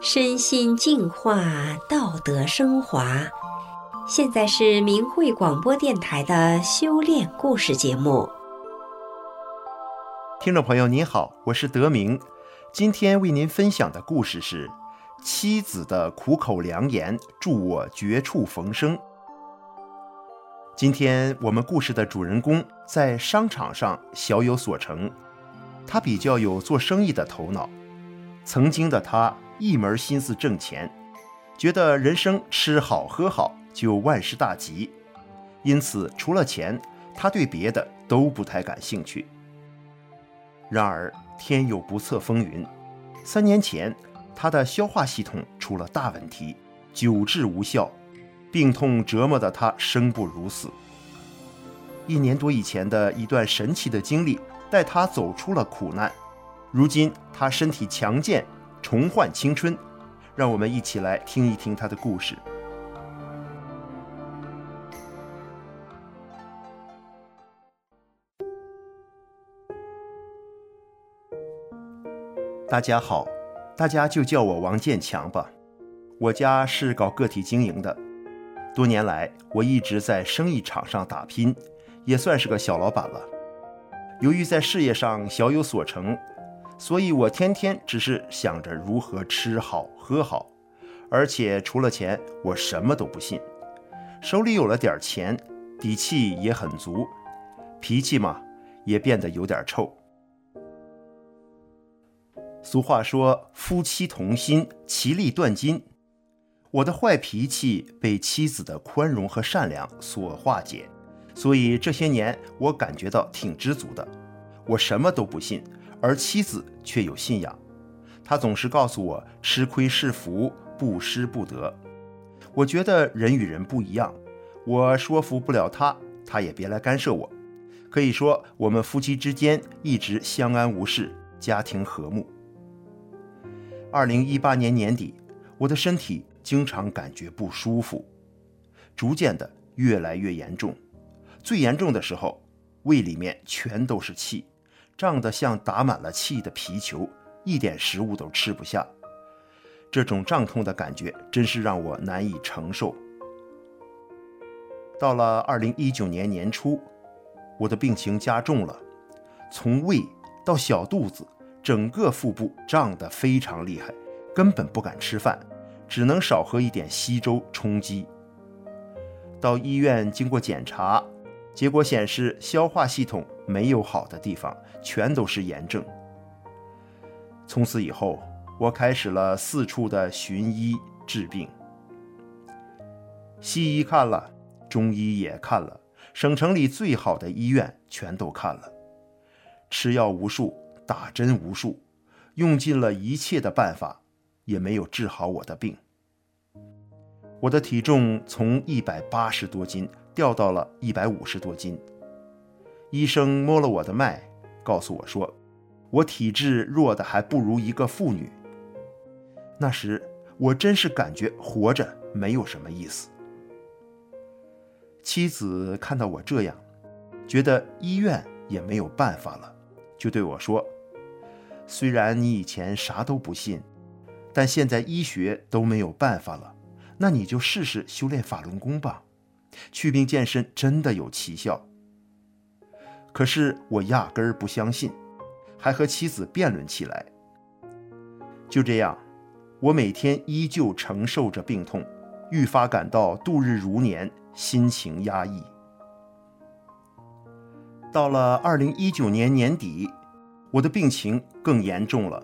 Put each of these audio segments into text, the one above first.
身心净化，道德升华。现在是明慧广播电台的修炼故事节目。听众朋友您好，我是德明，今天为您分享的故事是妻子的苦口良言，助我绝处逢生。今天我们故事的主人公在商场上小有所成，他比较有做生意的头脑。曾经的他。一门心思挣钱，觉得人生吃好喝好就万事大吉，因此除了钱，他对别的都不太感兴趣。然而天有不测风云，三年前他的消化系统出了大问题，久治无效，病痛折磨得他生不如死。一年多以前的一段神奇的经历，带他走出了苦难，如今他身体强健。重焕青春，让我们一起来听一听他的故事。大家好，大家就叫我王建强吧。我家是搞个体经营的，多年来我一直在生意场上打拼，也算是个小老板了。由于在事业上小有所成。所以我天天只是想着如何吃好喝好，而且除了钱，我什么都不信。手里有了点钱，底气也很足，脾气嘛也变得有点臭。俗话说夫妻同心，其利断金。我的坏脾气被妻子的宽容和善良所化解，所以这些年我感觉到挺知足的。我什么都不信。而妻子却有信仰，她总是告诉我“吃亏是福，不失不得”。我觉得人与人不一样，我说服不了她，她也别来干涉我。可以说，我们夫妻之间一直相安无事，家庭和睦。二零一八年年底，我的身体经常感觉不舒服，逐渐的越来越严重。最严重的时候，胃里面全都是气。胀得像打满了气的皮球，一点食物都吃不下。这种胀痛的感觉真是让我难以承受。到了二零一九年年初，我的病情加重了，从胃到小肚子，整个腹部胀得非常厉害，根本不敢吃饭，只能少喝一点稀粥充饥。到医院经过检查。结果显示，消化系统没有好的地方，全都是炎症。从此以后，我开始了四处的寻医治病。西医看了，中医也看了，省城里最好的医院全都看了，吃药无数，打针无数，用尽了一切的办法，也没有治好我的病。我的体重从一百八十多斤。掉到了一百五十多斤，医生摸了我的脉，告诉我说，我体质弱的还不如一个妇女。那时我真是感觉活着没有什么意思。妻子看到我这样，觉得医院也没有办法了，就对我说：“虽然你以前啥都不信，但现在医学都没有办法了，那你就试试修炼法轮功吧。”祛病健身真的有奇效，可是我压根儿不相信，还和妻子辩论起来。就这样，我每天依旧承受着病痛，愈发感到度日如年，心情压抑。到了二零一九年年底，我的病情更严重了，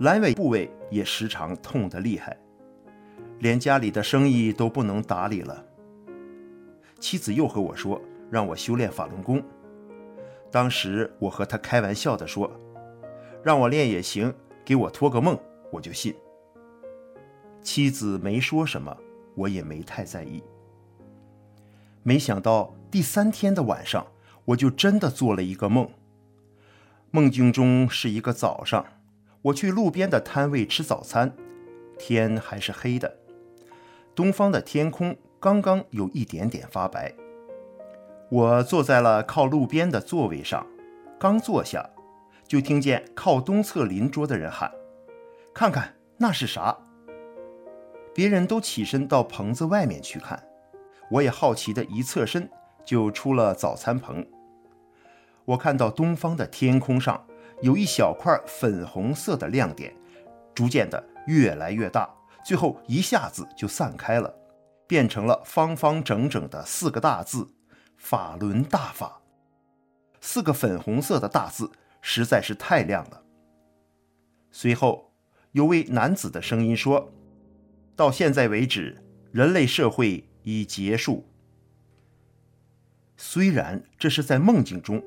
阑尾部位也时常痛得厉害，连家里的生意都不能打理了。妻子又和我说，让我修炼法轮功。当时我和他开玩笑地说，让我练也行，给我托个梦，我就信。妻子没说什么，我也没太在意。没想到第三天的晚上，我就真的做了一个梦。梦境中是一个早上，我去路边的摊位吃早餐，天还是黑的，东方的天空。刚刚有一点点发白，我坐在了靠路边的座位上，刚坐下，就听见靠东侧邻桌的人喊：“看看那是啥？”别人都起身到棚子外面去看，我也好奇地一侧身，就出了早餐棚。我看到东方的天空上有一小块粉红色的亮点，逐渐的越来越大，最后一下子就散开了，变成了方方整整的四个大字“法轮大法”。四个粉红色的大字实在是太亮了。随后有位男子的声音说：“到现在为止，人类社会已结束。”虽然这是在梦境中。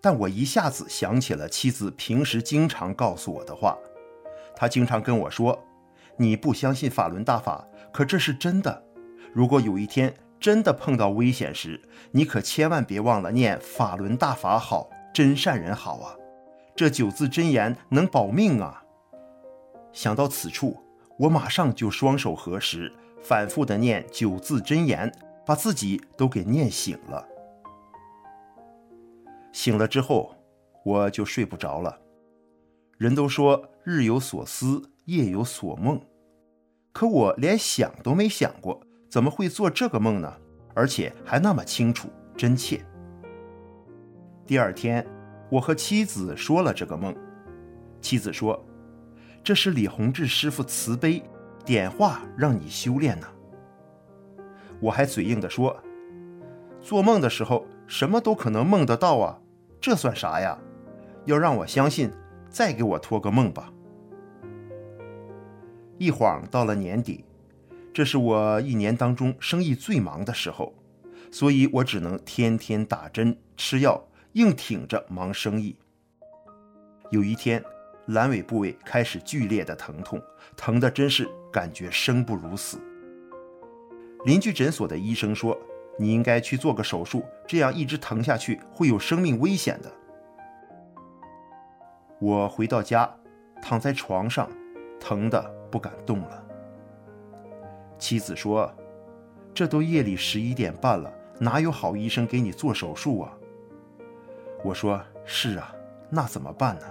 但我一下子想起了妻子平时经常告诉我的话，她经常跟我说：“你不相信法轮大法，可这是真的。如果有一天真的碰到危险时，你可千万别忘了念法轮大法好，真善人好啊！这九字真言能保命啊！”想到此处，我马上就双手合十，反复地念九字真言，把自己都给念醒了。醒了之后，我就睡不着了。人都说日有所思，夜有所梦，可我连想都没想过，怎么会做这个梦呢？而且还那么清楚、真切。第二天，我和妻子说了这个梦，妻子说：“这是李洪志师傅慈悲点化，让你修炼呢。”我还嘴硬地说：“做梦的时候，什么都可能梦得到啊。”这算啥呀？要让我相信，再给我托个梦吧。一晃到了年底，这是我一年当中生意最忙的时候，所以我只能天天打针吃药，硬挺着忙生意。有一天，阑尾部位开始剧烈的疼痛，疼的真是感觉生不如死。邻居诊所的医生说，你应该去做个手术，这样一直疼下去会有生命危险的。我回到家，躺在床上，疼的不敢动了。妻子说：“这都夜里十一点半了，哪有好医生给你做手术啊？”我说：“是啊，那怎么办呢？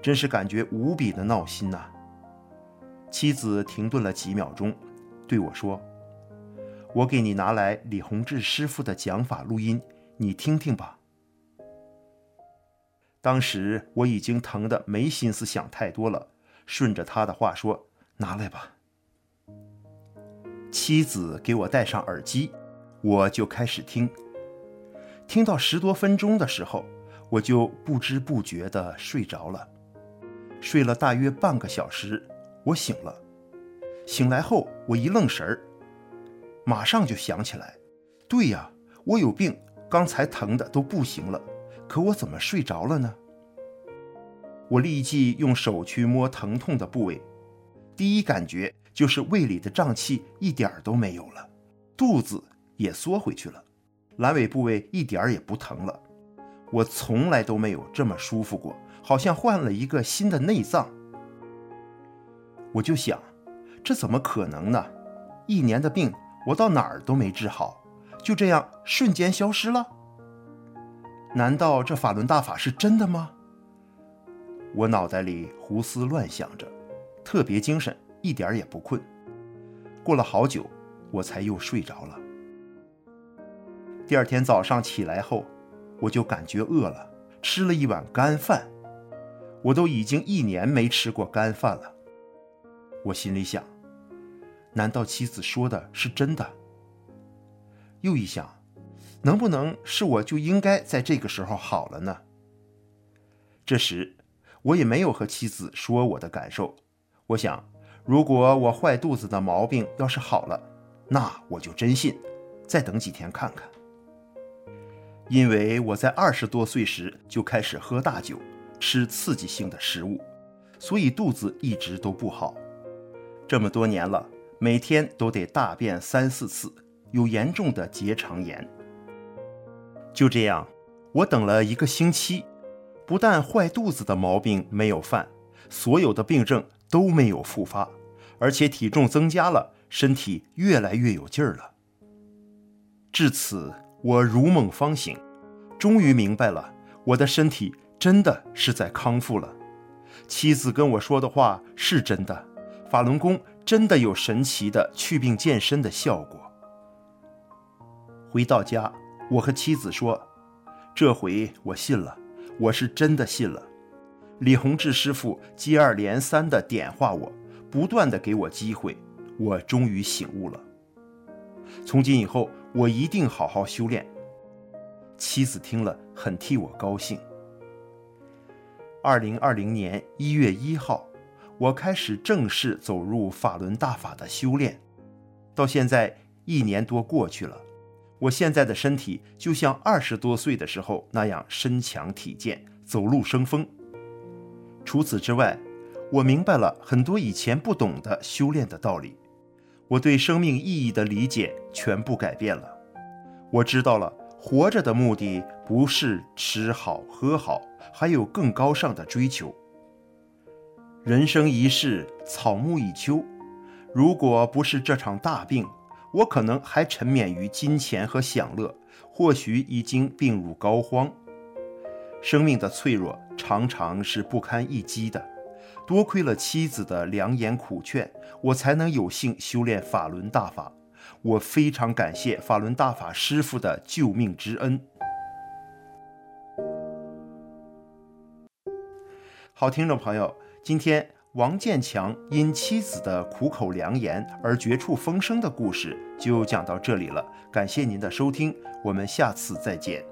真是感觉无比的闹心呐。”妻子停顿了几秒钟，对我说。我给你拿来李洪志师傅的讲法录音，你听听吧。当时我已经疼得没心思想太多了，顺着他的话说：“拿来吧。”妻子给我戴上耳机，我就开始听。听到十多分钟的时候，我就不知不觉地睡着了。睡了大约半个小时，我醒了。醒来后，我一愣神儿。马上就想起来，对呀，我有病，刚才疼的都不行了，可我怎么睡着了呢？我立即用手去摸疼痛的部位，第一感觉就是胃里的胀气一点儿都没有了，肚子也缩回去了，阑尾部位一点儿也不疼了。我从来都没有这么舒服过，好像换了一个新的内脏。我就想，这怎么可能呢？一年的病。我到哪儿都没治好，就这样瞬间消失了。难道这法轮大法是真的吗？我脑袋里胡思乱想着，特别精神，一点也不困。过了好久，我才又睡着了。第二天早上起来后，我就感觉饿了，吃了一碗干饭。我都已经一年没吃过干饭了。我心里想。难道妻子说的是真的？又一想，能不能是我就应该在这个时候好了呢？这时，我也没有和妻子说我的感受。我想，如果我坏肚子的毛病要是好了，那我就真信。再等几天看看。因为我在二十多岁时就开始喝大酒，吃刺激性的食物，所以肚子一直都不好。这么多年了。每天都得大便三四次，有严重的结肠炎。就这样，我等了一个星期，不但坏肚子的毛病没有犯，所有的病症都没有复发，而且体重增加了，身体越来越有劲儿了。至此，我如梦方醒，终于明白了，我的身体真的是在康复了。妻子跟我说的话是真的。法轮功真的有神奇的祛病健身的效果。回到家，我和妻子说：“这回我信了，我是真的信了。”李洪志师傅接二连三地点化我，不断的给我机会，我终于醒悟了。从今以后，我一定好好修炼。妻子听了，很替我高兴。二零二零年一月一号，我开始正式走入法轮大法的修炼。到现在一年多过去了，我现在的身体就像二十多岁的时候那样身强体健，走路生风。除此之外，我明白了很多以前不懂的修炼的道理。我对生命意义的理解全部改变了。我知道了，活着的目的不是吃好喝好，还有更高尚的追求。人生一世，草木一秋。如果不是这场大病，我可能还沉湎于金钱和享乐，或许已经病入膏肓。生命的脆弱常常是不堪一击的，多亏了妻子的良言苦劝，我才能有幸修炼法轮大法。我非常感谢法轮大法师父的救命之恩。好，听众朋友，今天王建强因妻子的苦口良言而绝处逢生的故事就讲到这里了。感谢您的收听，我们下次再见。